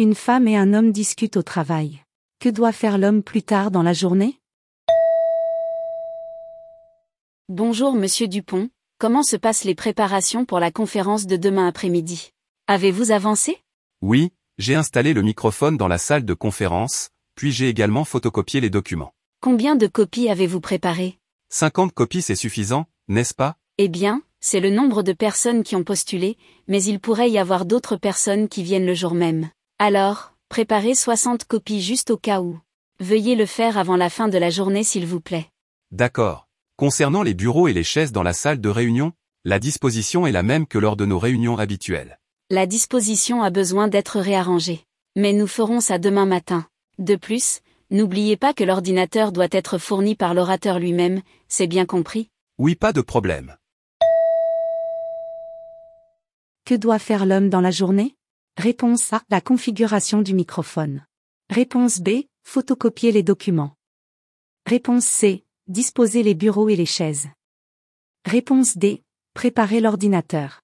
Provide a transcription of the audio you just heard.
Une femme et un homme discutent au travail. Que doit faire l'homme plus tard dans la journée? Bonjour Monsieur Dupont, comment se passent les préparations pour la conférence de demain après-midi? Avez-vous avancé? Oui, j'ai installé le microphone dans la salle de conférence, puis j'ai également photocopié les documents. Combien de copies avez-vous préparées? 50 copies c'est suffisant, n'est-ce pas? Eh bien, c'est le nombre de personnes qui ont postulé, mais il pourrait y avoir d'autres personnes qui viennent le jour même. Alors, préparez 60 copies juste au cas où. Veuillez le faire avant la fin de la journée s'il vous plaît. D'accord. Concernant les bureaux et les chaises dans la salle de réunion, la disposition est la même que lors de nos réunions habituelles. La disposition a besoin d'être réarrangée. Mais nous ferons ça demain matin. De plus, N'oubliez pas que l'ordinateur doit être fourni par l'orateur lui-même, c'est bien compris? Oui, pas de problème. Que doit faire l'homme dans la journée? Réponse A. La configuration du microphone. Réponse B. Photocopier les documents. Réponse C. Disposer les bureaux et les chaises. Réponse D. Préparer l'ordinateur.